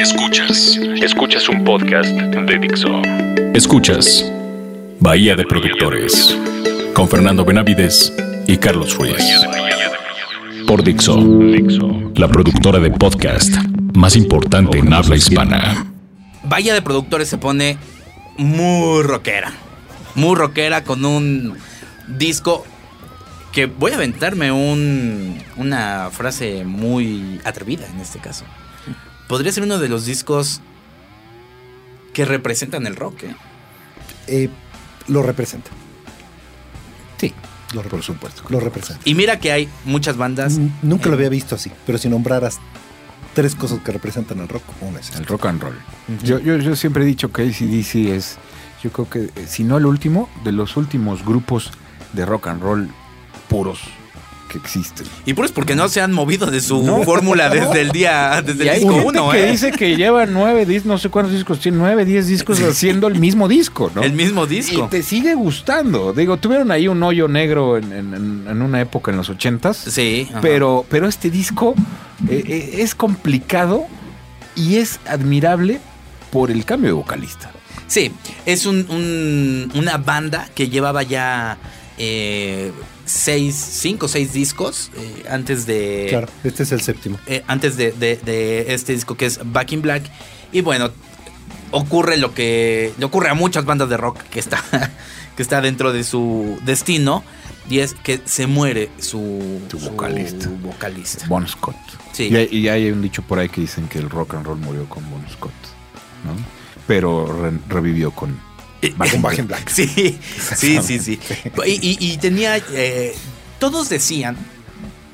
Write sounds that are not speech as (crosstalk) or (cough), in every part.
Escuchas, escuchas un podcast de Dixo. Escuchas Bahía de Productores con Fernando Benavides y Carlos Ruiz. Por Dixo, la productora de podcast más importante en habla hispana. Bahía de Productores se pone muy rockera. Muy rockera con un disco que voy a aventarme un, una frase muy atrevida en este caso. Podría ser uno de los discos que representan el rock. ¿eh? Eh, lo representa. Sí, Lo por supuesto. Lo representa. Y mira que hay muchas bandas. N- Nunca lo había visto así, pero si nombraras tres cosas que representan el rock, una es El rock and roll. yo, yo, yo siempre he dicho que ACDC es, yo creo que, eh, si no el último, de los últimos grupos de rock and roll puros que existen. Y pues porque no se han movido de su (laughs) No. fórmula desde el día, (laughs) desde Y el disco gente 1, que ¿eh? dice que lleva nueve discos, no sé cuántos discos tiene, nueve, diez discos haciendo el mismo disco, ¿no? El mismo Y disco. te sigue gustando. Digo, tuvieron ahí un hoyo negro en, en- una época en los ochentas. Sí. ajá. Pero, pero este disco eh, eh, es complicado y es admirable por el cambio de vocalista. Sí, es un, un- una banda que llevaba ya eh, seis, cinco o seis discos eh, antes de. Claro, este es el séptimo. eh, antes de, de- de este disco que es Back in Black. Y bueno, ocurre lo que le ocurre a muchas bandas de rock que está, (laughs) que está dentro de su destino. Y es que se muere su, Su su vocalista. vocalista. Bon Scott. Sí. Y, hay- y hay un dicho por ahí que dicen que el rock and roll murió con Bon Scott, ¿no? Pero re- revivió con Back in Black. in Black. Sí, sí, sí, sí. Y, y- y tenía. eh, todos decían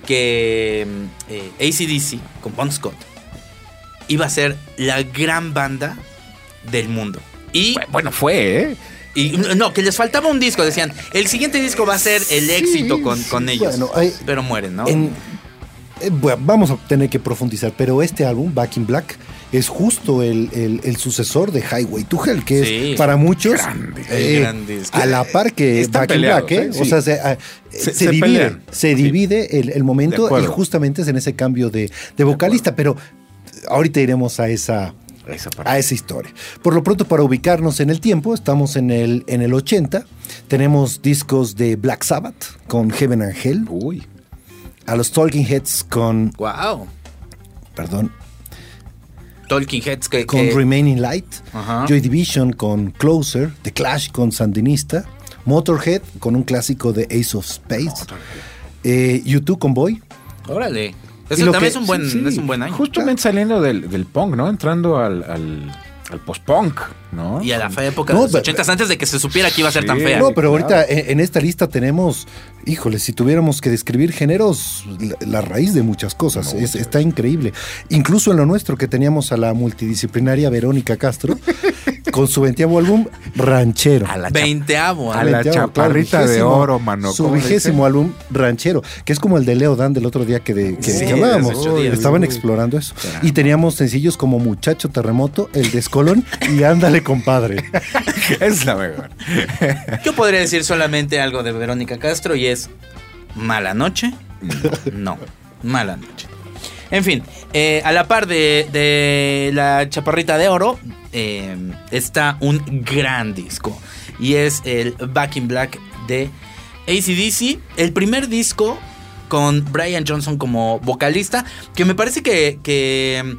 que eh, ACDC con Bon Scott iba a ser la gran banda del mundo. Y, Bueno, fue, ¿eh? y no, que les faltaba un disco. Decían, el siguiente disco va a ser el éxito con, con ellos. Bueno, hay- pero mueren, ¿no? En- eh, bueno, vamos a tener que profundizar, pero este álbum, Back in Black, es justo el, el- el sucesor de Highway to Hell, que Sí. es para muchos Grande. eh, a la par que Back in peleados, Black, ¿eh? ¿eh? O sea, se, ah, Se- se se divide, pelean. se Sí. divide el, momento y justamente es en ese cambio de, de vocalista, pero ahorita iremos a esa, Esa a esa historia. Por lo pronto, para ubicarnos en el tiempo, estamos en el, en el 80. Tenemos discos de Black Sabbath con Heaven and Hell, Uy. a los Talking Heads con, wow. perdón, Talking Heads que. con que- Remaining Light, Ajá. Joy Division con Closer, The Clash con Sandinista, Motorhead con un clásico de Ace of Space, eh, U2 con Boy. Órale. Eso lo también que- es un buen, Sí, es un buen año. Justamente saliendo del, del punk, ¿no? Entrando al, al, al post-punk, ¿no? Y a la fea época No, de los pero- ochentas antes de que se supiera que iba a ser tan fea. No, pero claro. ahorita en, en esta lista tenemos, híjole, si tuviéramos que describir géneros, la, la raíz de muchas cosas. Es- está increíble. Incluso en lo nuestro que teníamos a la multidisciplinaria Verónica Castro (laughs) con su veintiavo álbum Ranchero. A la Veinteavo. A la Veinteavo, claro, chaparrita de oro, mano. Su ¿cómo le vigésimo álbum Ranchero, que es como el de Leo Dan del otro día que, de, que, Sí, que hablábamos. días. Estaban explorando eso. Y teníamos sencillos como Muchacho Terremoto, El Descolón y Ándale, compadre. (laughs) es la mejor. Yo podría decir solamente algo de Verónica Castro y es mala noche. No, mala noche. En fin, eh, a la par de, de la chaparrita de oro eh, está un gran disco y es el Back in Black de ACDC, el primer disco con Brian Johnson como vocalista, que me parece que, que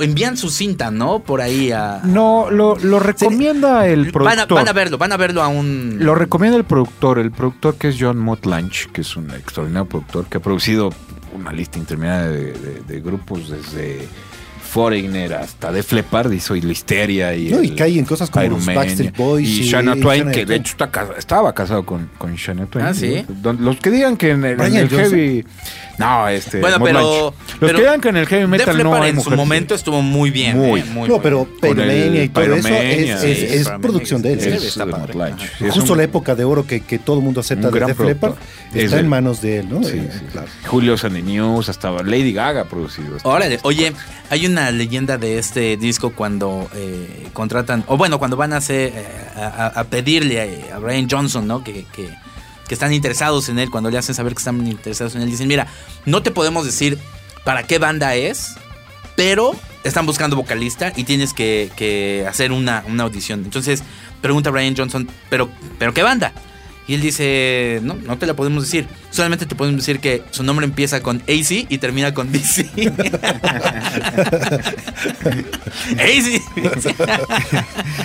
envían su cinta, ¿no? Por ahí a... No, lo, lo recomienda el productor. Van a, van a verlo, van a verlo a un... Lo recomienda el productor, el productor que es John Mott Lange, que es un extraordinario productor que ha producido una lista interminable de, de- de grupos desde Foreigner hasta Def Leppard, hizo Listeria y, No, y cae en cosas como Iron los Backstreet Boys y, y Shania Twain, que de hecho está estaba casado con, con Shania Twain. Ah, ¿sí? Los que digan que en el, en el heavy... No, este... Bueno, pero. Los pero que digan que en el heavy Def metal no hay en su momento estuvo muy bien. Muy. eh, muy, no, pero. Pyromania y todo eso es, producción de él. Es está de padre. Justo un- la época de oro que, que todo el mundo acepta de Def Leppard está en manos de él, ¿no? Sí, Eh, sí, sí. claro. Julio Sandy News, hasta Lady Gaga ha producido. Órale, oye, hay una leyenda de este disco cuando eh, contratan, o bueno, cuando van a hacer, eh, a, a- a pedirle a, a Brian Johnson, ¿no? Que, que- están interesados en él, cuando le hacen saber que están interesados en él, dicen, mira, no te podemos decir para qué banda es, pero están buscando vocalista y tienes que, hacer una, una audición. Entonces pregunta Brian Johnson, ¿pero, ¿pero qué banda? Y él dice, no, no te la podemos decir. Solamente te podemos decir que su nombre empieza con AC y termina con DC. AC.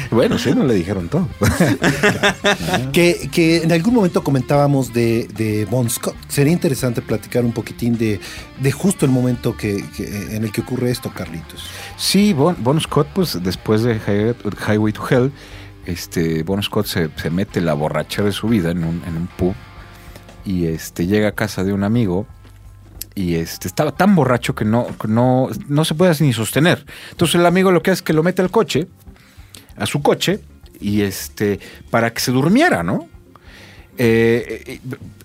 (laughs) bueno, sí, no le dijeron todo. que, que, en algún momento comentábamos de, de Bon Scott. Sería interesante platicar un poquitín de, de justo el momento que, que, en el que ocurre esto, Carlitos. Sí, Bon, bon Scott, pues después de Highway to Hell este, Bon Scott se, mete la borracha de su vida en un, en un pub y este, llega a casa de un amigo y este, estaba tan borracho que no, no, no se puede ni sostener. Entonces el amigo lo que hace es que lo mete al coche, a su coche, y este, para que se durmiera, ¿no? Eh,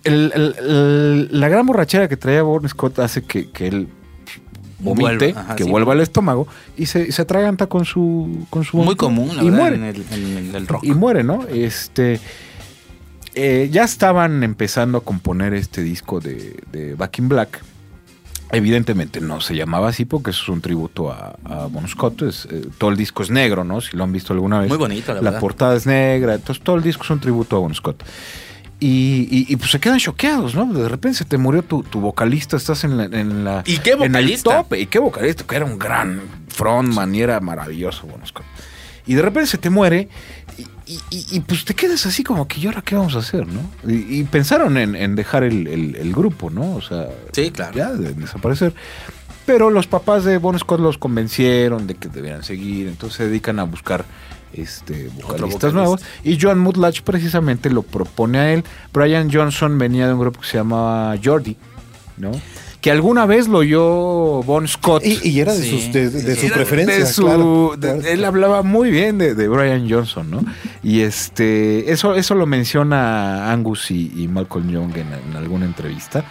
la gran borrachera que traía Bon Scott hace que, que él vomite, que vuelva al estómago y se, se atraganta con su con su muy común y muere en el, rock y muere no este eh, ya estaban empezando a componer este disco de, de, Back in Black evidentemente no se llamaba así porque eso es un tributo a, a Bon Scott eh, todo el disco es negro no si lo han visto alguna vez muy bonito la, la portada es negra entonces todo el disco es un tributo a Bon Scott y, pues se quedan choqueados, ¿no? De repente se te murió tu, vocalista, estás en la, en la. ¿Y qué vocalista? En ¿Y qué vocalista? Que era un gran frontman y era maravilloso, bueno, Y de repente se te muere y, pues te quedas así como que, ¿y ahora qué vamos a hacer, no? Y, pensaron en, dejar el, grupo, ¿no? O sea, sí, claro. ya de desaparecer. Pero los papás de Bon Scott los convencieron de que debieran seguir, entonces se dedican a buscar este, vocalistas nuevos. Y John Mutlach precisamente lo propone a él. Brian Johnson venía de un grupo que se llamaba Jordi, ¿no? Que alguna vez lo oyó Bon Scott. Y, era de, sus, de, su preferencia. Él hablaba muy bien de, Brian Johnson, ¿no? Y este eso, eso lo menciona Angus y, Malcolm Young en, alguna entrevista.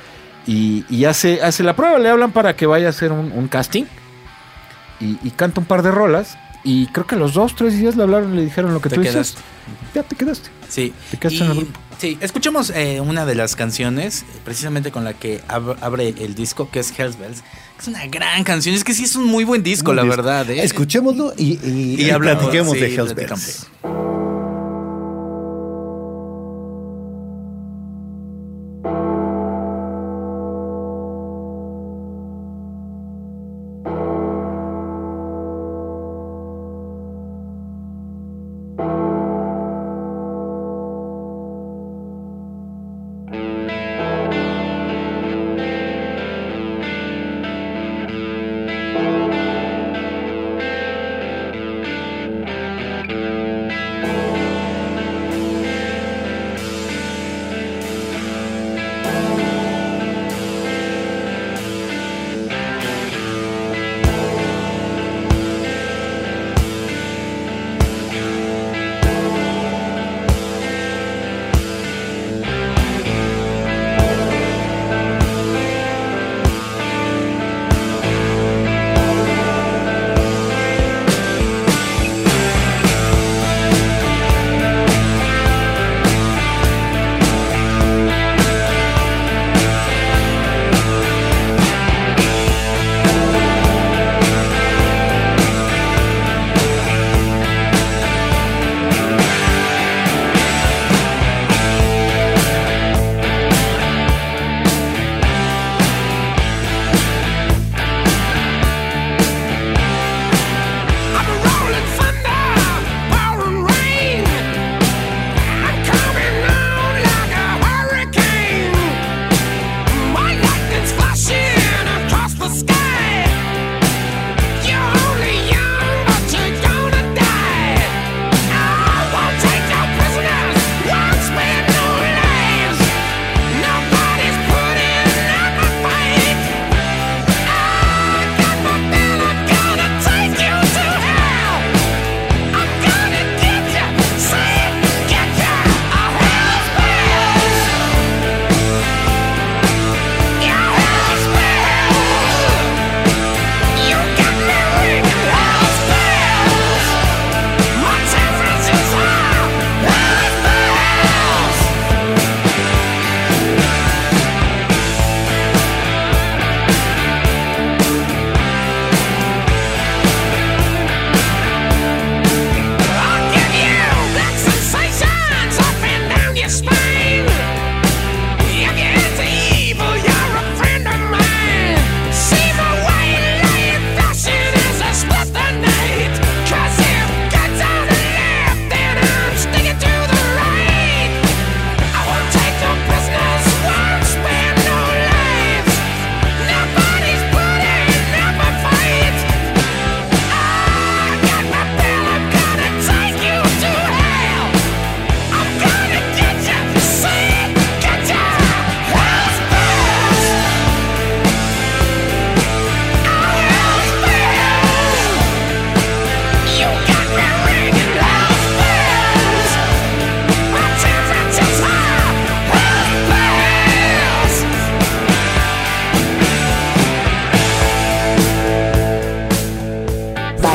Y, hace, hace la prueba, le hablan para que vaya a hacer un, casting. Y, y, canta un par de rolas y creo que a los dos, tres días le hablaron y le dijeron lo que tú dices. Ya te quedaste. Sí. Te quedaste en el grupo. Sí, escuchemos eh, una de las canciones, precisamente con la que abre el disco, que es Hells Bells. Es una gran canción. Es que sí es un muy buen disco, la verdad. ¿eh? Escuchémoslo y, y, platiquemos de Hells Bells.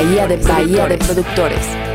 Bahía de Bahía de Productores.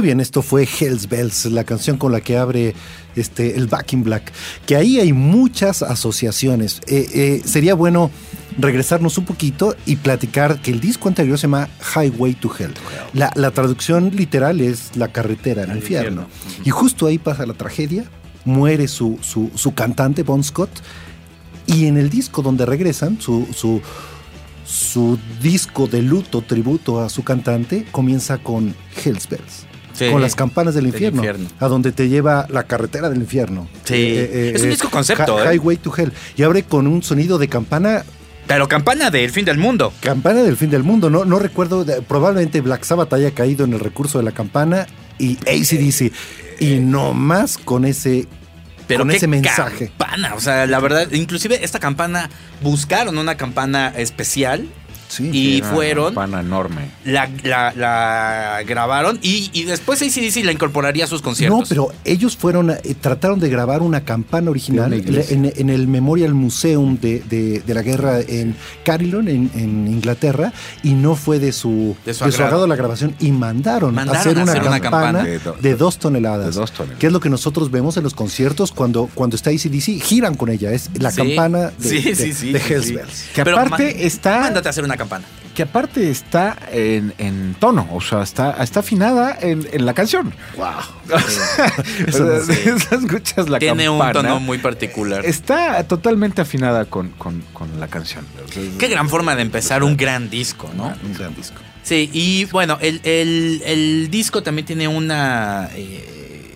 Muy bien, esto fue Hells Bells, la canción con la que abre este, el Back in Black. Que ahí hay muchas asociaciones. Eh, eh, sería bueno regresarnos un poquito y platicar que el disco anterior se llama Highway to Hell. La, la traducción literal es La carretera al infierno. Y justo ahí pasa la tragedia. Muere su, su, su cantante, Bon Scott. Y en el disco donde regresan, su, su, su disco de luto, tributo a su cantante, comienza con Hells Bells. Sí, con las campanas del del infierno, a donde te lleva la carretera del infierno. Eh, Sí. Es un disco concepto, Hi- ¿eh? Highway to Hell. Y abre con un sonido de campana, Pero campana del fin del mundo. campana del fin del mundo. No, no recuerdo, probablemente Black Sabbath haya caído en el recurso de la campana y ACDC. Y no más con ese, Pero con qué ese mensaje. campana. O sea, la verdad, inclusive esta campana, buscaron una campana especial Sí. y una fueron, campana enorme. la, la, la grabaron y, y después ACDC la incorporaría a sus conciertos. No, pero ellos fueron, eh, trataron de grabar una campana original en, en el Memorial Museum de, de- de la guerra en Carillon, en, en Inglaterra, y no fue de su, De su de su agrado. agrado la grabación, y mandaron, Mandaron a hacer a una, hacer una campana, campana. de, De do- dos toneladas, de dos toneladas. que es lo que nosotros vemos en los conciertos cuando, cuando está ACDC, giran con ella, es la Sí. campana de, Sí, de- sí, sí, de sí, Hells sí. Bells. Que aparte está. Mándate a hacer una campana. Que aparte está en, en tono, o sea, está, está afinada en, en la canción. Wow. (laughs) O no sea, sé. (laughs) escuchas la Tiene un tono muy particular. Está totalmente afinada con, con- con la canción. Qué gran forma de empezar un gran disco, ¿no? Un gran disco. Sí, y bueno, el, el- el disco también tiene una eh,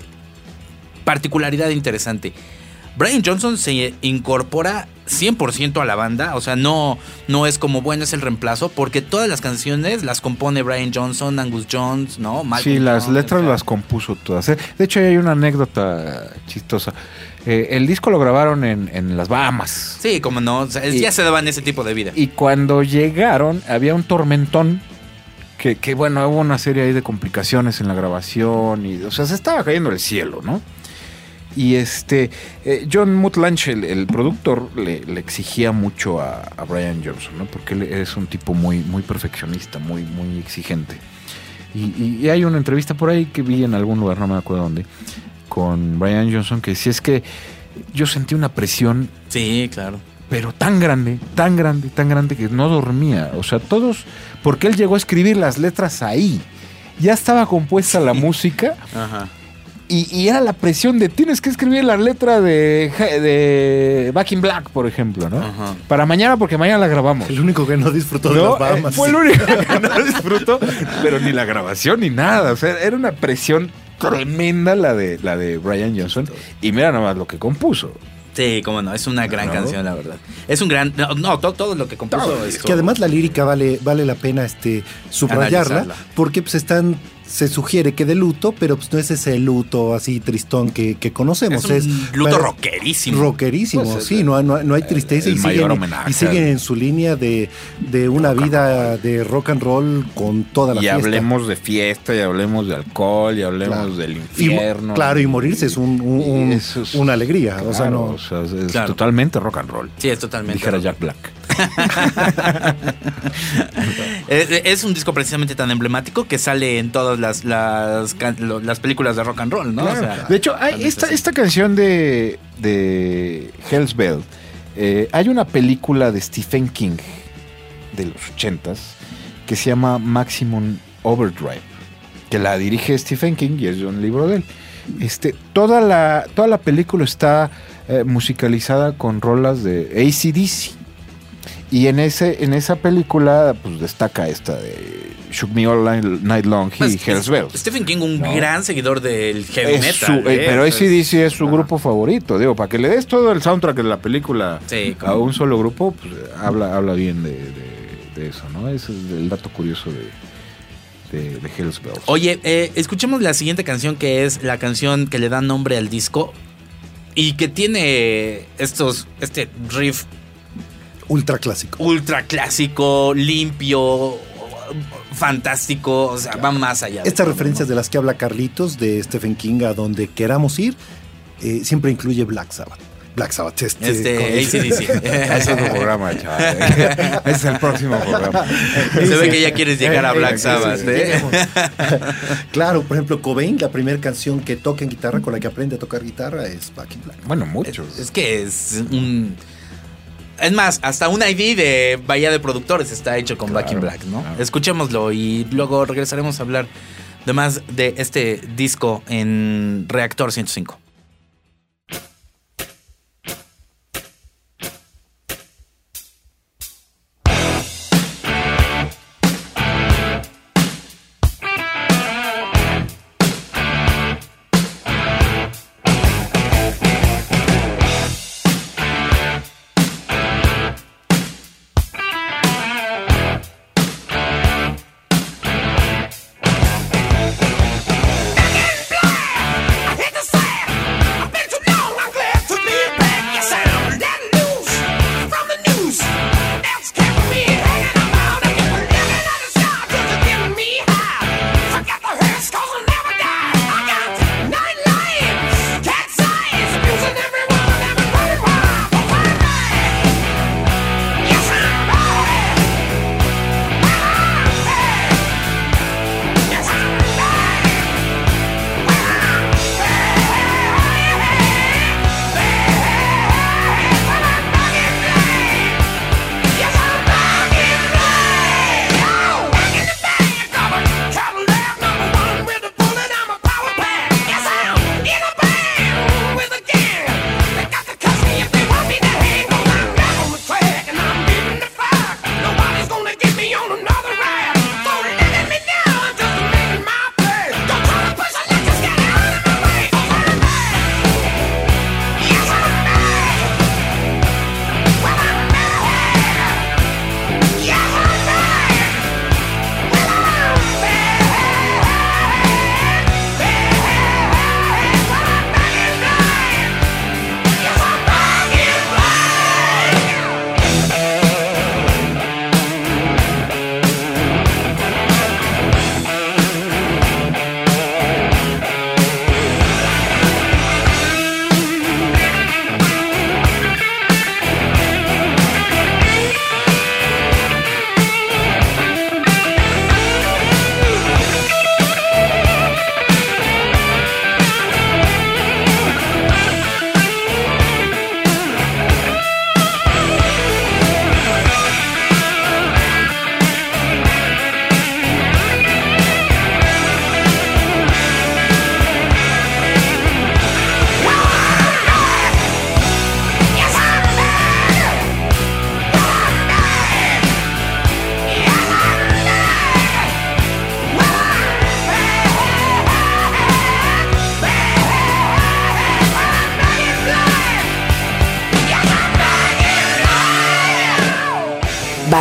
particularidad interesante. Brian Johnson se incorpora 100% a la banda, o sea, no, no es como, bueno, es el reemplazo, porque todas las canciones las compone Brian Johnson, Angus Jones, ¿no? Malcolm Sí, las Jones, letras o sea, las compuso todas. ¿eh? De hecho, hay una anécdota chistosa. Eh, el disco lo grabaron en, en las Bahamas. Sí, como no, o sea, Y- ya se daban ese tipo de vida. Y cuando llegaron, había un tormentón. Que, que, bueno, hubo una serie ahí de complicaciones en la grabación. Y, o sea, se estaba cayendo el cielo, ¿no? Y este, eh, John Mutlanch, el, el productor, le, le exigía mucho a, a Brian Johnson, ¿no? Porque él es un tipo muy, muy perfeccionista, muy, muy exigente. Y, y- y hay una entrevista por ahí que vi en algún lugar, no me acuerdo dónde, con Brian Johnson, que decía es que yo sentí una presión Sí, claro. pero tan grande, tan grande, tan grande que no dormía. O sea, todos, porque él llegó a escribir las letras ahí. Ya estaba compuesta la música Ajá. Y, y era la presión de tienes que escribir la letra de, de Back in Black, por ejemplo, ¿no? Ajá. Para mañana, porque mañana la grabamos. El único que no disfrutó de ¿No? las Bahamas. Eh, Fue el único que no disfrutó, pero ni la grabación ni nada. O sea, era una presión tremenda la de, la de Brian Johnson. Y mira nomás lo que compuso. Sí, cómo no, es una gran canción, la verdad. Es un gran. No, no, todo, todo lo que compuso Es que además la lírica vale, vale la pena este, subrayarla, Analizarla. porque pues están se sugiere que de luto, pero pues no es ese luto así tristón que, que conocemos. Es un luto pero- rockerísimo. Rockerísimo, Pues es sí, el- no, no, no hay tristeza el y, mayor siguen, homenaje y siguen en su línea de, de una vida de rock and roll con toda la Y fiesta. hablemos de fiesta, y hablemos de alcohol, y hablemos Claro. del Y infierno. claro, y morirse es un, un- un- Y eso es- una alegría. o sea, no. o sea, es Claro. totalmente rock and roll. Sí, es totalmente. Dijera rock. Jack Black. (laughs) Es un disco precisamente tan emblemático que sale en todas las, las, películas de rock and roll, ¿no? O Claro. sea, de hecho, hay esta, esta canción de, de Hell's Bell, eh, hay una película de Stephen King de los ochentas que se llama Maximum Overdrive, que la dirige Stephen King y es un libro de él. Este, toda, la, toda la película está eh, musicalizada con rolas de ACDC. Y en, ese, en esa película pues destaca esta de Shook Me All Night- Long y Pues, Hell's Bells. Stephen King, un No. gran seguidor del heavy Es metal. su- eh, ¿eh? pero ACDC es su grupo favorito, digo, para que le des todo el soundtrack de la película Sí, a un solo grupo, pues habla, habla bien de, de- de eso, ¿no? Ese es el dato curioso de, de, de Hell's Bells. Oye, eh, escuchemos la siguiente canción que es la canción que le da nombre al disco y que tiene estos este riff Ultra clásico. ultra clásico, limpio, fantástico, o sea, va más allá. Estas referencias ¿no? de las que habla Carlitos de Stephen King a donde queramos ir, eh, siempre incluye Black Sabbath. Black Sabbath, este. Este, con- ACDC. (laughs) Ese es otro programa, chaval. (laughs) Ese es el próximo programa. (laughs) Se ve que ya quieres llegar a Black Sabbath, ¿eh? claro, por ejemplo, Cobain, la primera canción que toca en guitarra, con la que aprende a tocar guitarra, es Back in Black. Bueno, muchos. Es que es un. Es más, hasta un ID de Bahía de Productores está hecho con Back in Claro, Black, ¿no? claro. Escuchémoslo y luego regresaremos a hablar de más de este disco en Reactor 105.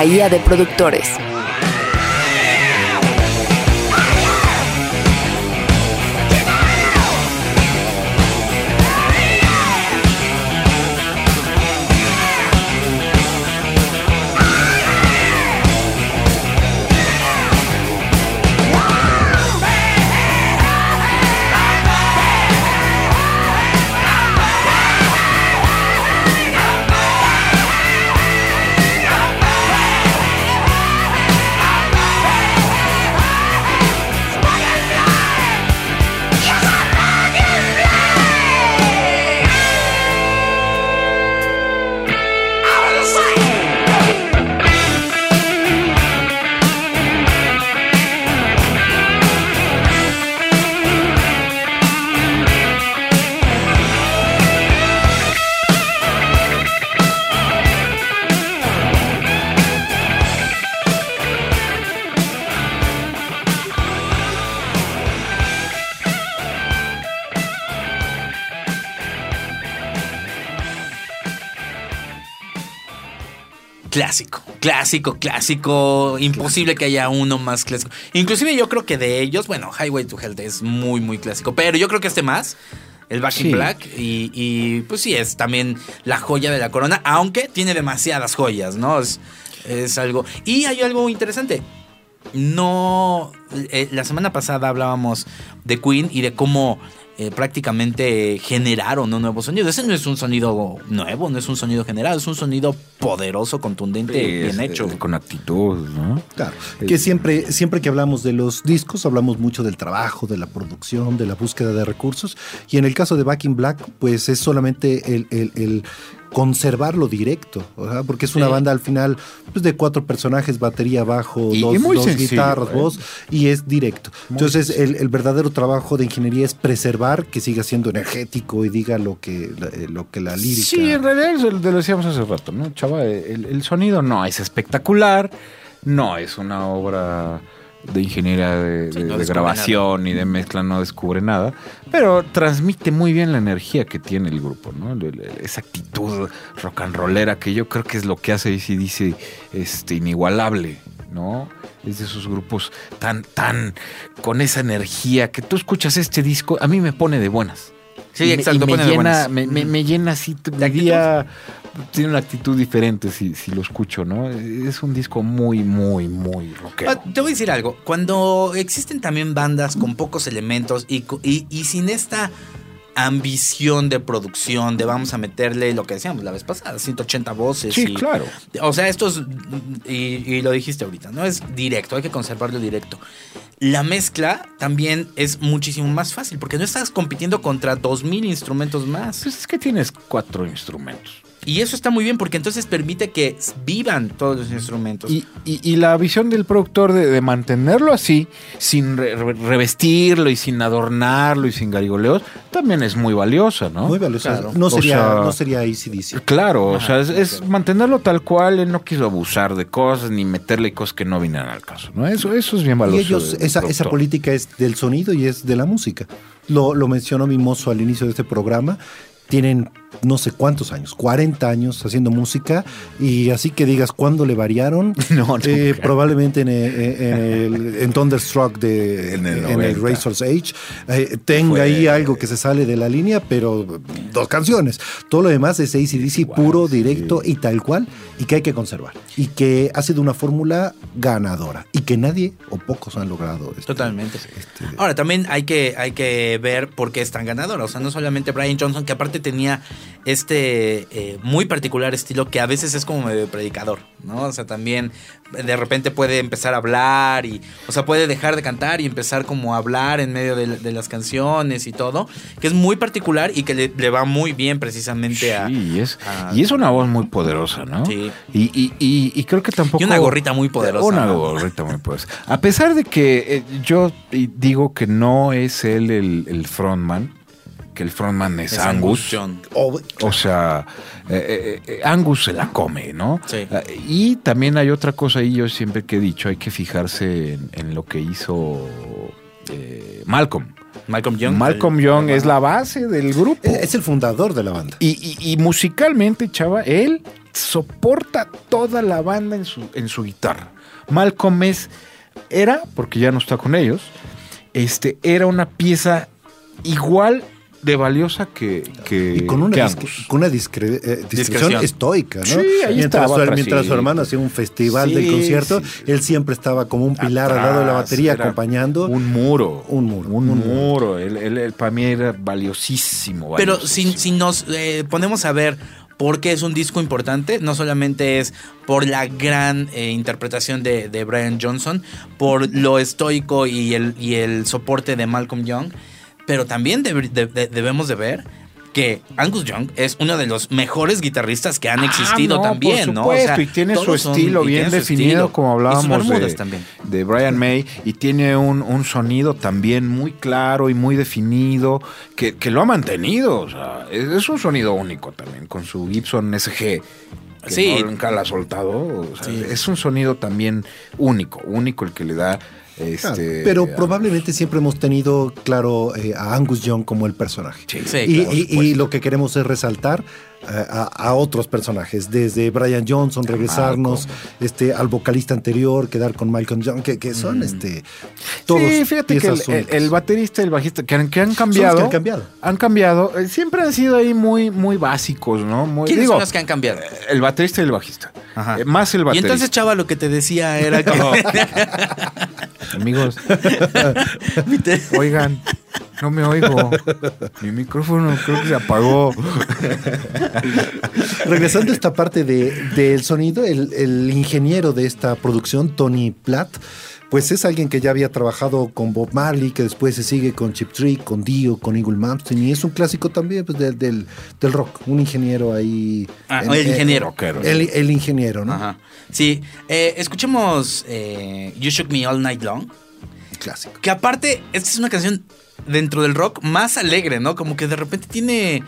De Productores. Clásico, clásico, clásico. Imposible que haya uno más clásico. Inclusive yo creo que de ellos, bueno, Highway to Hell es muy, muy clásico. Pero yo creo que este más, el Back in. Black, y, y, pues sí, es también la joya de la corona, aunque tiene demasiadas joyas, ¿no? Es, es algo... Y hay algo interesante. No... eh, la semana pasada hablábamos de Queen y de cómo... eh, prácticamente generaron un nuevo sonido. Ese no es un sonido nuevo, no es un sonido generado, es un sonido poderoso, contundente, bien Es, hecho. eh, con actitud, ¿no? Claro, que siempre, siempre que hablamos de los discos, hablamos mucho del trabajo, de la producción, de la búsqueda de recursos. Y en el caso de Back in Black, pues es solamente el, el- el conservarlo directo, ¿verdad? porque es una Sí. banda al final pues, de cuatro personajes, batería, bajo, Y- dos, y muy dos sencillo, guitarras, ¿eh? voz, y es directo. Muy Entonces el, el verdadero trabajo de ingeniería es preservar que siga siendo energético y diga lo que la, eh, lo que la lírica... Sí, en realidad es el- lo decíamos hace rato, ¿no? Chava, el, el sonido no es espectacular, no es una obra de ingeniería de, Sí, de- no de descubre grabación ni de mezcla, no descubre nada, pero transmite muy bien la energía que tiene el grupo, ¿no? Esa actitud rock and rollera que yo creo que es lo que hace dice este, inigualable, ¿no? Es de esos grupos tan, tan, con esa energía que tú escuchas este disco, a mí me pone de buenas. Sí, Y me- exacto, y me, de llena, me, me- me llena así. Mi día tiene una actitud diferente si, si lo escucho, ¿no? Es un disco muy, muy, muy rockero. Ah, te voy a decir algo. Cuando existen también bandas con pocos elementos y- y sin esta ambición de producción, de vamos a meterle lo que decíamos la vez pasada, 180 voces. Sí, y- claro. O sea, esto es, y, y lo dijiste ahorita, ¿no? Es directo, hay que conservarlo directo. La mezcla también es muchísimo más fácil porque no estás compitiendo contra 2000 instrumentos más. Pues es que tienes cuatro instrumentos. Y eso está muy bien porque entonces permite que vivan todos los instrumentos. Y, y- y la visión del productor de, de mantenerlo así, sin re- re- revestirlo y sin adornarlo y sin garigoleos, también es muy valiosa, ¿no? Muy valiosa. Claro. No O sería, sea- no sería ACDC. Claro, o sea, es, mantenerlo tal cual, él no quiso abusar de cosas ni meterle cosas que no vinieran al caso, ¿no? Eso, eso es bien valioso. Y ellos, esa, esa política es del sonido y es de la música. Lo, lo mencionó mi mozo al inicio de este programa. Tienen no sé cuántos años, 40 años haciendo música y así que digas cuándo le variaron, (laughs) No, no eh, probablemente en, eh, en, el, en Thunderstruck de, En el en el 90. Razor's Age eh, tenga Fue- ahí algo que se sale de la línea, pero dos canciones. Todo lo demás es ACDC puro, sí. directo y tal cual y que hay que conservar y que ha sido una fórmula ganadora y que nadie o pocos han logrado. este, Totalmente. este, Ahora, también hay que, hay que ver por qué es tan ganadora. O sea, no solamente Brian Johnson, que aparte tenía este eh, muy particular estilo que a veces es como medio predicador, ¿no? O sea, también de repente puede empezar a hablar y, o sea, puede dejar de cantar y empezar como a hablar en medio de, de las canciones y todo, que es muy particular y que le, le va muy bien precisamente a... Sí, y es, a- y es una voz muy poderosa, ¿no? Sí. Y, y- y- y creo que tampoco... Y una gorrita muy poderosa, Una ¿no? gorrita muy poderosa. A pesar de que eh, yo digo que no es él el, el frontman, que el frontman es, es Angus. John. o- O sea, eh, eh, eh, Angus se la come, ¿no? Sí. Y también hay otra cosa ahí, yo siempre que he dicho, hay que fijarse en, en lo que hizo eh, Malcolm. Malcolm Young. Malcolm el- Young es la base del grupo. es, es el fundador de la banda. Y, y- y musicalmente, chava, él soporta toda la banda en su, en su guitarra. Malcolm es, era, porque ya no está con ellos, este, era una pieza igual de valiosa que, que, Y con una, que con una discre- eh, discreción Discreción. estoica, ¿no? Sí, ahí mientras, estaba su, atrás, mientras sí. su hermano hacía un festival Sí, del concierto, él siempre estaba como un pilar al lado de la Atrás, batería acompañando. Un muro. Un muro, Un, un muro. muro. Él, él- él para mí era valiosísimo. Pero valiosísimo. si, si nos eh, ponemos a ver por qué es un disco importante, no solamente es por la gran eh, interpretación de, de Brian Johnson, por lo estoico y el, y el soporte de Malcolm Young, pero también deb- de- de- debemos de ver que Angus Young es uno de los mejores guitarristas que han Ah, existido no, también, por ¿no? supuesto, y tiene su son- estilo bien definido, estilo. como hablábamos de, también. de Brian May, y tiene un, un sonido también muy claro y muy definido, que, que lo ha mantenido. O sea, es, es un sonido único también, con su Gibson SG. Que Sí. no nunca la ha soltado. o sea, Sí. Es un sonido también único, único el que le da Este, pero probablemente siempre hemos tenido claro eh, a Angus Young como el personaje. Sí, y, claro, y- y lo que queremos es resaltar a, a otros personajes, desde Brian Johnson, regresarnos este, al vocalista anterior, quedar con Malcolm Young, que, que son este, todos sí, fíjate que el, el- baterista y el bajista que han, que han cambiado. que han cambiado. han cambiado, eh, siempre han sido ahí muy, muy básicos, ¿no? Muy, ¿Quiénes digo, son los que han cambiado? El baterista y el bajista. Ajá. Eh, más el Y baterista. entonces, chava, lo que te decía era (laughs) que... Amigos, (laughs) oigan, no me oigo. Mi micrófono creo que se apagó. Regresando a esta parte de- del sonido, el, el ingeniero de esta producción, Tony Platt, pues es alguien que ya había trabajado con Bob Marley, que después se sigue con Chip Trick, con Dio, con Eagle Malmsteen, y es un clásico también pues, del, del- del rock, un ingeniero ahí. Ah, en- el en- ingeniero. El, el ingeniero, ¿no? Ajá. Sí, eh, escuchemos eh, You Shook Me All Night Long. Clásico. Que aparte, esta es una canción dentro del rock más alegre, ¿no? Como que de repente tiene...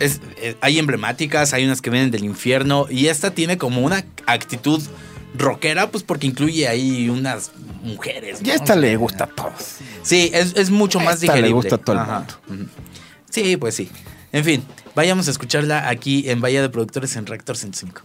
es- eh, hay emblemáticas, hay unas que vienen del infierno y esta tiene como una actitud rockera, pues porque incluye ahí unas mujeres. Y ¿no? esta le gusta a todos. Sí, es, es mucho más Esta le digerible. gusta a todo el. Ujú. Sí, pues sí. En fin, vayamos a escucharla aquí en Bahía de Productores en Reactor 105.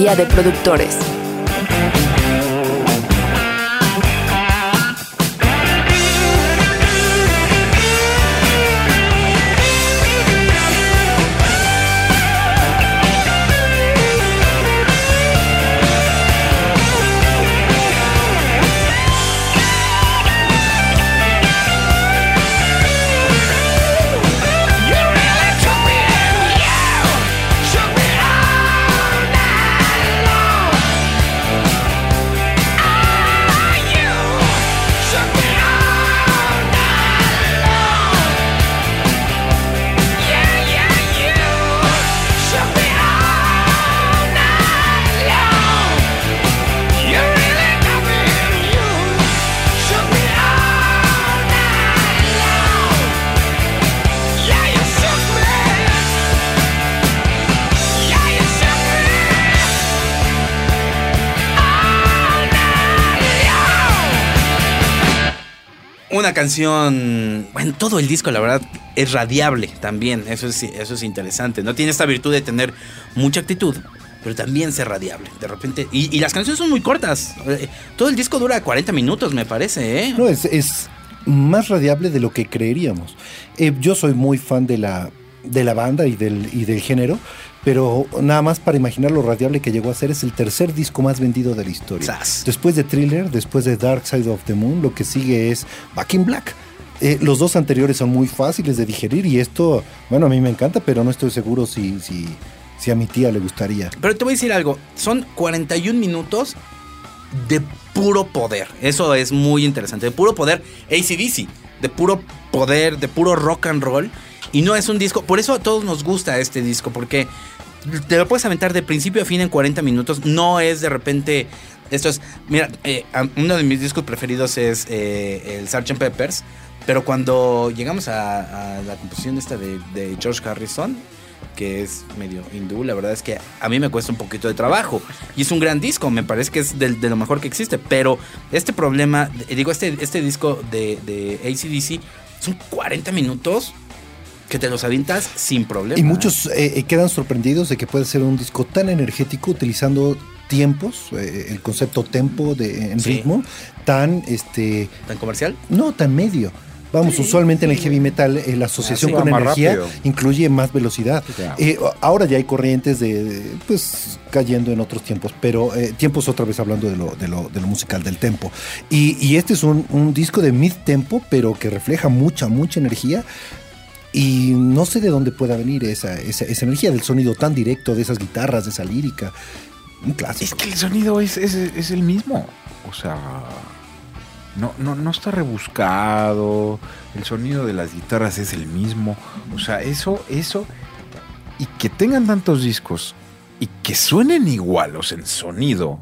Bahía de Productores. Una canción, bueno, todo el disco la verdad es radiable también, eso es, eso es interesante, ¿no? Tiene esta virtud de tener mucha actitud, pero también ser radiable, de repente. Y, las canciones son muy cortas, eh, todo el disco dura 40 minutos me parece, ¿eh? No, es, es más radiable de lo que creeríamos. Eh, yo soy muy fan de la, de la banda y del, y del género, pero nada más para imaginar lo radiable que llegó a ser, es el tercer disco más vendido de la historia. Sas. Después de Thriller, después de Dark Side of the Moon, lo que sigue es Back in Black. Eh, los dos anteriores son muy fáciles de digerir y esto, bueno, a mí me encanta, pero no estoy seguro si, si, si a mi tía le gustaría. Pero te voy a decir algo, son 41 minutos de puro poder. Eso es muy interesante. De puro poder ACDC. De puro poder, de puro rock and roll. Y no es un disco. Por eso a todos nos gusta este disco. Porque te lo puedes aventar de principio a fin en 40 minutos. No es de repente. Esto es. Mira, eh, uno de mis discos preferidos es eh, el Sgt. Peppers. Pero cuando llegamos a, la composición esta de, George Harrison, que es medio hindú, la verdad es que a mí me cuesta un poquito de trabajo. Y es un gran disco, me parece que es de, lo mejor que existe. Pero este problema, digo, este, este disco de, de ACDC son 40 minutos que te los avientas sin problema. Y muchos eh, eh, quedan sorprendidos de que puede ser un disco tan energético utilizando tiempos, eh, el concepto tempo de, en Sí. ritmo, tan este ¿Tan comercial? no tan medio. Vamos, usualmente en el heavy metal eh, la asociación sí, con energía rápido. incluye más velocidad. Claro. Eh, ahora ya hay corrientes de, de, pues cayendo en otros tiempos, pero eh, tiempos otra vez hablando de lo, de lo, de lo musical, del tempo. Y, y este es un, un disco de mid tempo, pero que refleja mucha, mucha energía. Y no sé de dónde pueda venir esa, esa, esa energía del sonido tan directo, de esas guitarras, de esa lírica. Un clásico. Es que el sonido es, es, es el mismo. O sea, no, no, no está rebuscado. El sonido de las guitarras es el mismo. O sea, eso, eso. Y que tengan tantos discos y que suenen igualos en sonido.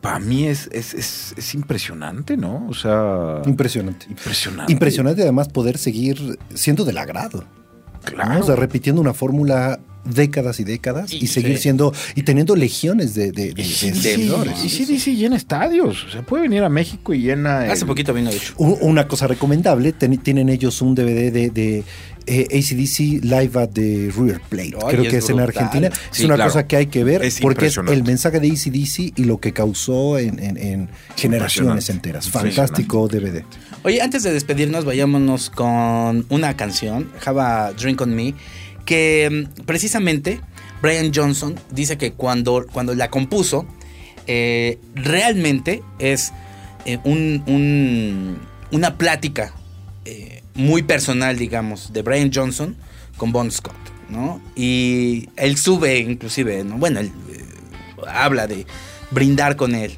Para mí es, es, es, es impresionante, ¿no? O sea. Impresionante. Impresionante. Impresionante además poder seguir siendo del agrado. ¿no? Claro. O sea, repitiendo una fórmula décadas y décadas y, Y- seguir sí. siendo y teniendo legiones de, de, de- Y sí, seguidores. y sí, sí, sí, llena estadios. O sea, puede venir a México y llena. Hace el- poquito vino de hecho. Una cosa recomendable, ten- tienen ellos un DVD de, de eh, ACDC Live at the River Plate. Ay, Creo es que es en. Argentina. Sí, es una claro. cosa que hay que ver Es porque es el mensaje de ACDC y lo que causó en, en- en generaciones enteras. Fantástico DVD. Oye, antes de despedirnos, vayámonos con una canción, Have a Drink on Me, que mm, precisamente Brian Johnson dice que cuando, cuando la compuso, eh, realmente es eh, un- un- una plática eh, muy personal, digamos, de Brian Johnson con Bon Scott, ¿no? Y él sube, inclusive, ¿no? Bueno, habla de brindar con él,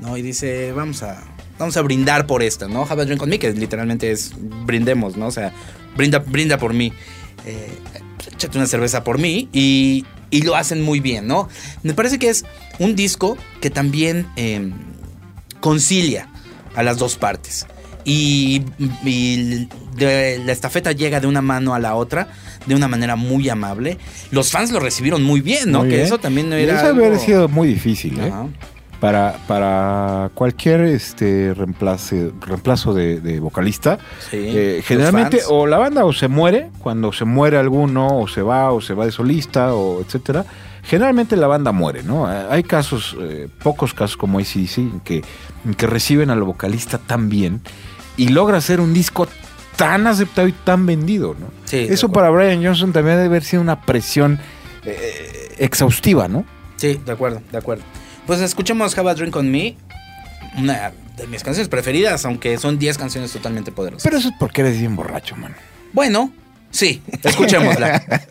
¿no? Y dice, vamos a, vamos a brindar por esta, ¿no? Have a drink on me, que literalmente es brindemos, ¿no? O sea, brinda, brinda por mí. Échate una cerveza por mí y, y lo hacen muy bien, ¿no? Me parece que es un disco que también eh, concilia a las dos partes. Y, y de- la estafeta llega de una mano a la otra de una manera muy amable. Los fans lo recibieron muy bien, ¿no? Muy que bien. eso también no era. Eso haber algo- sido muy difícil, ¿eh? Para, para cualquier este reemplace, reemplazo de, de vocalista, Sí, eh, generalmente o la banda o se muere, cuando se muere alguno, o se va, o se va de solista, o etcétera. Generalmente la banda muere, ¿no? Eh, Hay casos, eh, pocos casos como ACDC, en que, que reciben al vocalista tan bien y logra hacer un disco tan aceptado y tan vendido, ¿no? Sí, Eso para Brian Johnson también debe haber sido una presión eh, exhaustiva, ¿no? Sí, de acuerdo, de acuerdo. Pues escuchemos Have a Drink on Me, una de mis canciones preferidas, aunque son 10 canciones totalmente poderosas. Pero eso es porque eres bien borracho, man. bueno, sí, escuchémosla. (laughs)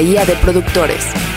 De Productores.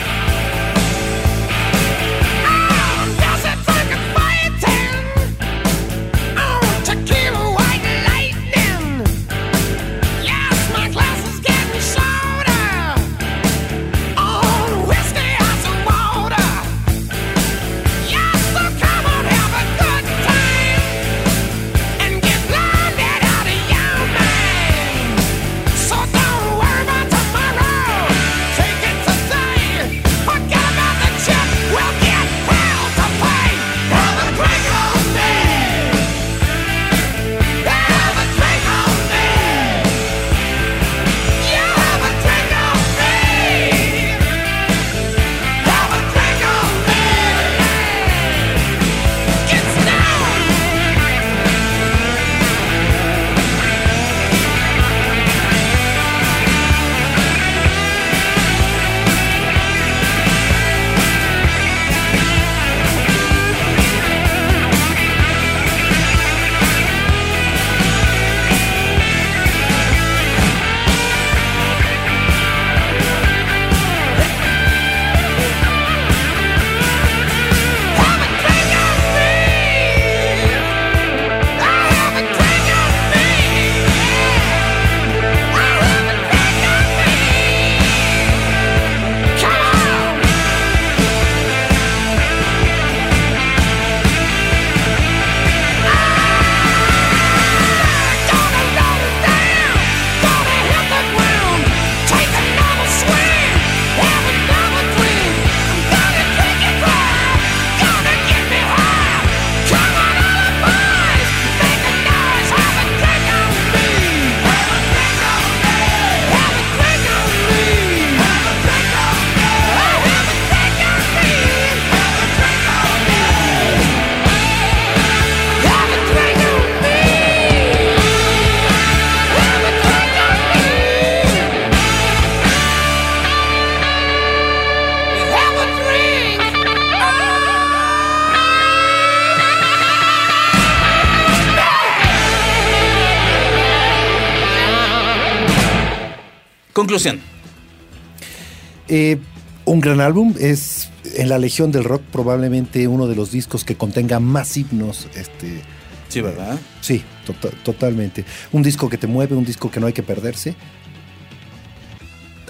Eh, un gran álbum, es en la Legión del Rock probablemente uno de los discos que contenga más himnos. Este, Sí, ¿verdad? sí, tota- totalmente. Un disco que te mueve, un disco que no hay que perderse.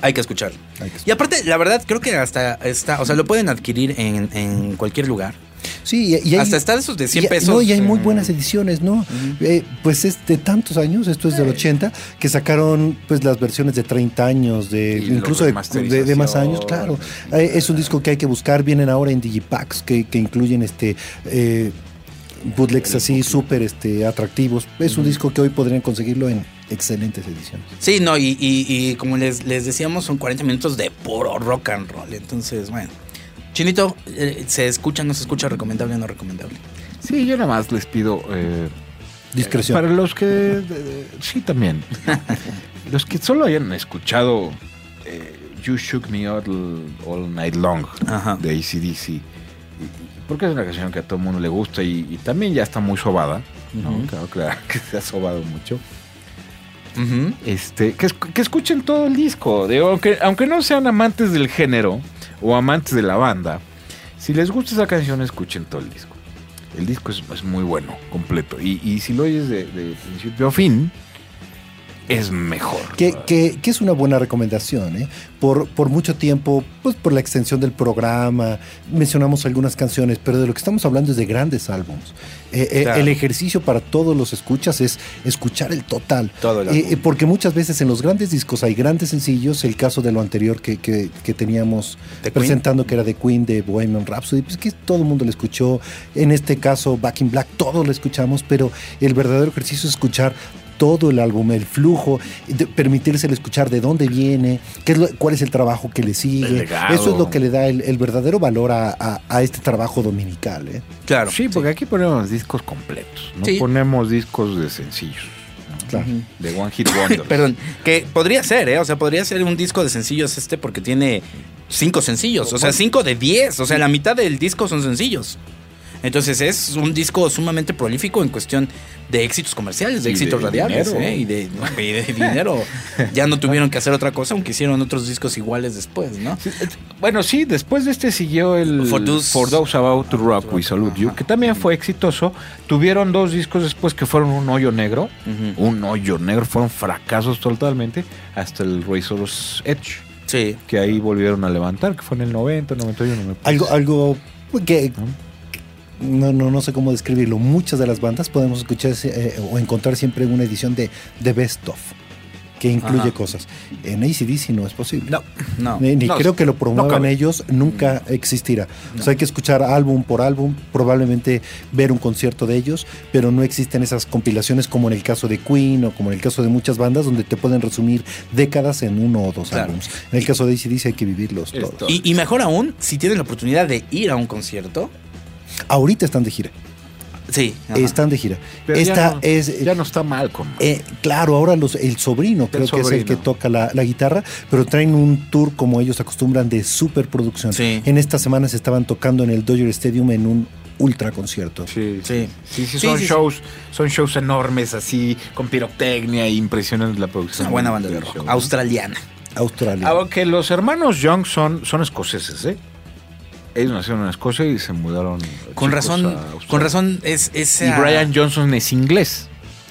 Hay que. Hay que Y aparte, la verdad, creo que hasta está, o sea, lo pueden adquirir en, en cualquier lugar. Sí, y, hay- Hasta está de esos de 100 y- pesos. No, y hay muy buenas ediciones, ¿no? Eh, pues es de tantos años, esto es del 80, que sacaron pues las versiones de 30 años, de Y incluso de, los de- de más años, claro. Eh, es un disco que hay que buscar, vienen ahora en Digipacks, que, que incluyen este eh, bootlegs así súper este, atractivos. Es un disco que hoy podrían conseguirlo en excelentes ediciones. Sí, no, y, y- y como les, les decíamos, son 40 minutos de puro rock and roll. Entonces, bueno. Chinito, eh, ¿se escucha, no se escucha, recomendable o no recomendable? Sí, yo nada más les pido. eh, Discreción. Para los que. sí, también. (laughs) los que solo hayan escuchado eh, You Shook Me All, All Night Long Ajá. de ACDC. Porque es una canción que a todo el mundo le gusta y, y también ya está muy sobada. ¿no? Claro, claro (laughs) que se ha sobado mucho. Este, que, esc- que escuchen todo el disco. Digo, aunque, aunque no sean amantes del género o amantes de la banda, si les gusta esa canción, escuchen todo el disco. El disco es, muy bueno, completo. Y, si lo oyes de principio a fin, es mejor. Que, que- que es una buena recomendación, ¿eh? Por, por mucho tiempo, pues por la extensión del programa, mencionamos algunas canciones, pero de lo que estamos hablando es de grandes álbums. Eh, eh. El ejercicio para todos los escuchas es escuchar el total. Todo el Eh, porque muchas veces en los grandes discos hay grandes sencillos, el caso de lo anterior que, que- que teníamos presentando, que era de Queen, de Bohemian Rhapsody, pues que todo el mundo lo escuchó. En este caso, Back in Black, todos lo escuchamos, pero el verdadero ejercicio es escuchar todo el álbum, el flujo, de permitírselo escuchar de dónde viene, qué es lo- cuál es el trabajo que le sigue. Eso es lo que le da el, el verdadero valor a, a- a este trabajo dominical. ¿eh? Claro. Sí, porque aquí ponemos discos completos, no Sí. ponemos discos de sencillos. Claro. De One Hit Wonder. (laughs) Perdón, que podría ser, ¿eh? O sea, podría ser un disco de sencillos este porque tiene cinco sencillos. O sea, cinco de diez. O sea, la mitad del disco son sencillos. Entonces es un disco sumamente prolífico en cuestión de éxitos comerciales, de Y éxitos de radiales, dinero. ¿eh? y, de, no, y de dinero. ya no tuvieron que hacer otra cosa, aunque hicieron otros discos iguales después, ¿no? Eh, Bueno, sí, después de este siguió el For Those- About to Rock We Salute You, que también fue exitoso. Tuvieron dos discos después que fueron un hoyo negro, un hoyo negro, fueron fracasos totalmente, hasta el Razor's Edge, Sí. que ahí volvieron a levantar, que fue en el 90, 91. me parece. Algo, algo que no, no, no sé cómo describirlo. Muchas de las bandas podemos escuchar eh, o encontrar siempre una edición de The Best Of que incluye Ajá. cosas. En ACDC no es posible. No, no. Ni, ni No, creo que lo promuevan ellos, nunca existirá. O sea, hay que escuchar álbum por álbum, probablemente ver un concierto de ellos, pero no existen esas compilaciones como en el caso de Queen o como en el caso de muchas bandas donde te pueden resumir décadas en uno o dos Claro. álbums. En el caso de ACDC hay que vivirlos Es todos. todo. Y, y mejor aún, si tienes la oportunidad de ir a un concierto. Ahorita están de gira. Sí. ajá. Están de gira. Pero ya Esta no- es. Ya no está mal con eh, claro, ahora los, el sobrino creo que es el que toca la, la guitarra, pero traen un tour como ellos acostumbran de superproducción. Sí. En estas semanas estaban tocando en el Dodger Stadium en un ultra concierto. Sí, Sí. sí, sí, Sí, son sí, sí. shows, son shows enormes así, con pirotecnia e impresionante la Es producción. una buena banda de rock. show. Australiana. Australia. Aunque los hermanos Young son, son escoceses, ¿eh? Ellos nacieron en Escocia y se mudaron. Con razón, a con razón es Y esa. Brian Johnson es inglés.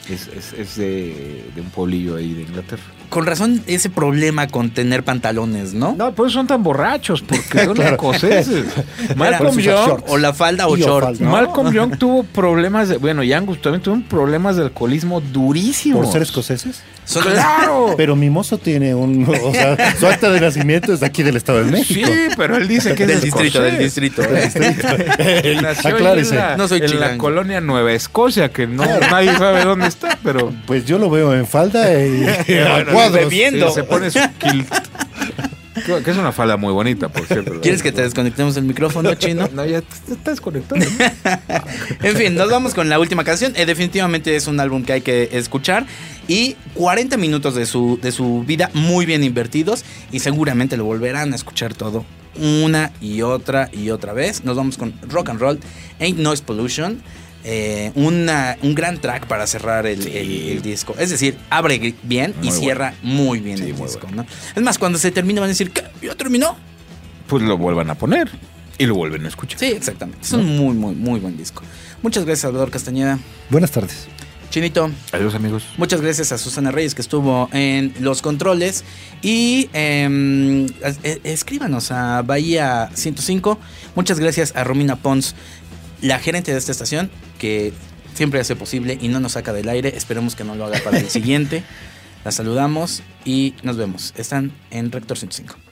Es, es- es de, de un pueblillo ahí de Inglaterra. Con razón ese problema con tener pantalones, ¿no? No, por eso son tan borrachos, porque (laughs) son escoceses. (laughs) Malcolm Young, o la falda o short. falda. ¿no? Malcolm (laughs) Young tuvo problemas de. Bueno, y Angus también tuvo problemas de alcoholismo durísimos. ¿Por ser escoceses? Son- ¡Claro! Pero mi mozo tiene un. O sea, su acta de nacimiento es de aquí del Estado de México. Sí, pero él dice que es del distrito, del distrito. ¿eh? Nació ahí Aclárese. en la, No soy en la colonia Nueva Escocia, que no nadie sabe dónde está, pero Pues yo lo veo en falda y cuadros. bebiendo. sí, se pone su kilt. Que es una falda muy bonita, por cierto. ¿Quieres que te desconectemos el micrófono, (laughs) chino? No, ya te- estás conectado. (laughs) En fin, nos vamos con la última canción. Eh, definitivamente es un álbum que hay que escuchar. Y 40 minutos de su, de su vida muy bien invertidos. Y seguramente lo volverán a escuchar todo una y otra y otra vez. Nos vamos con Rock and Roll, Ain't Noise Pollution. Eh, una- un gran track para cerrar el, el- el disco. Es decir, abre bien y cierra muy bien Sí, el muy disco. ¿no? Es más, cuando se termina van a decir, ¿qué? ¿Ya terminó? Pues lo vuelvan a poner y lo vuelven a escuchar. Sí, exactamente. Es un muy, muy, muy buen disco. Muchas gracias, Salvador Castañeda. Buenas tardes. Chinito, Adiós, amigos. muchas gracias a Susana Reyes que estuvo en los controles. Y eh, escríbanos a Bahía 105. Muchas gracias a Romina Pons, la gerente de esta estación, que siempre hace posible y no nos saca del aire. Esperemos que no lo haga para el (laughs) siguiente. La saludamos y nos vemos. Están en Rector 105.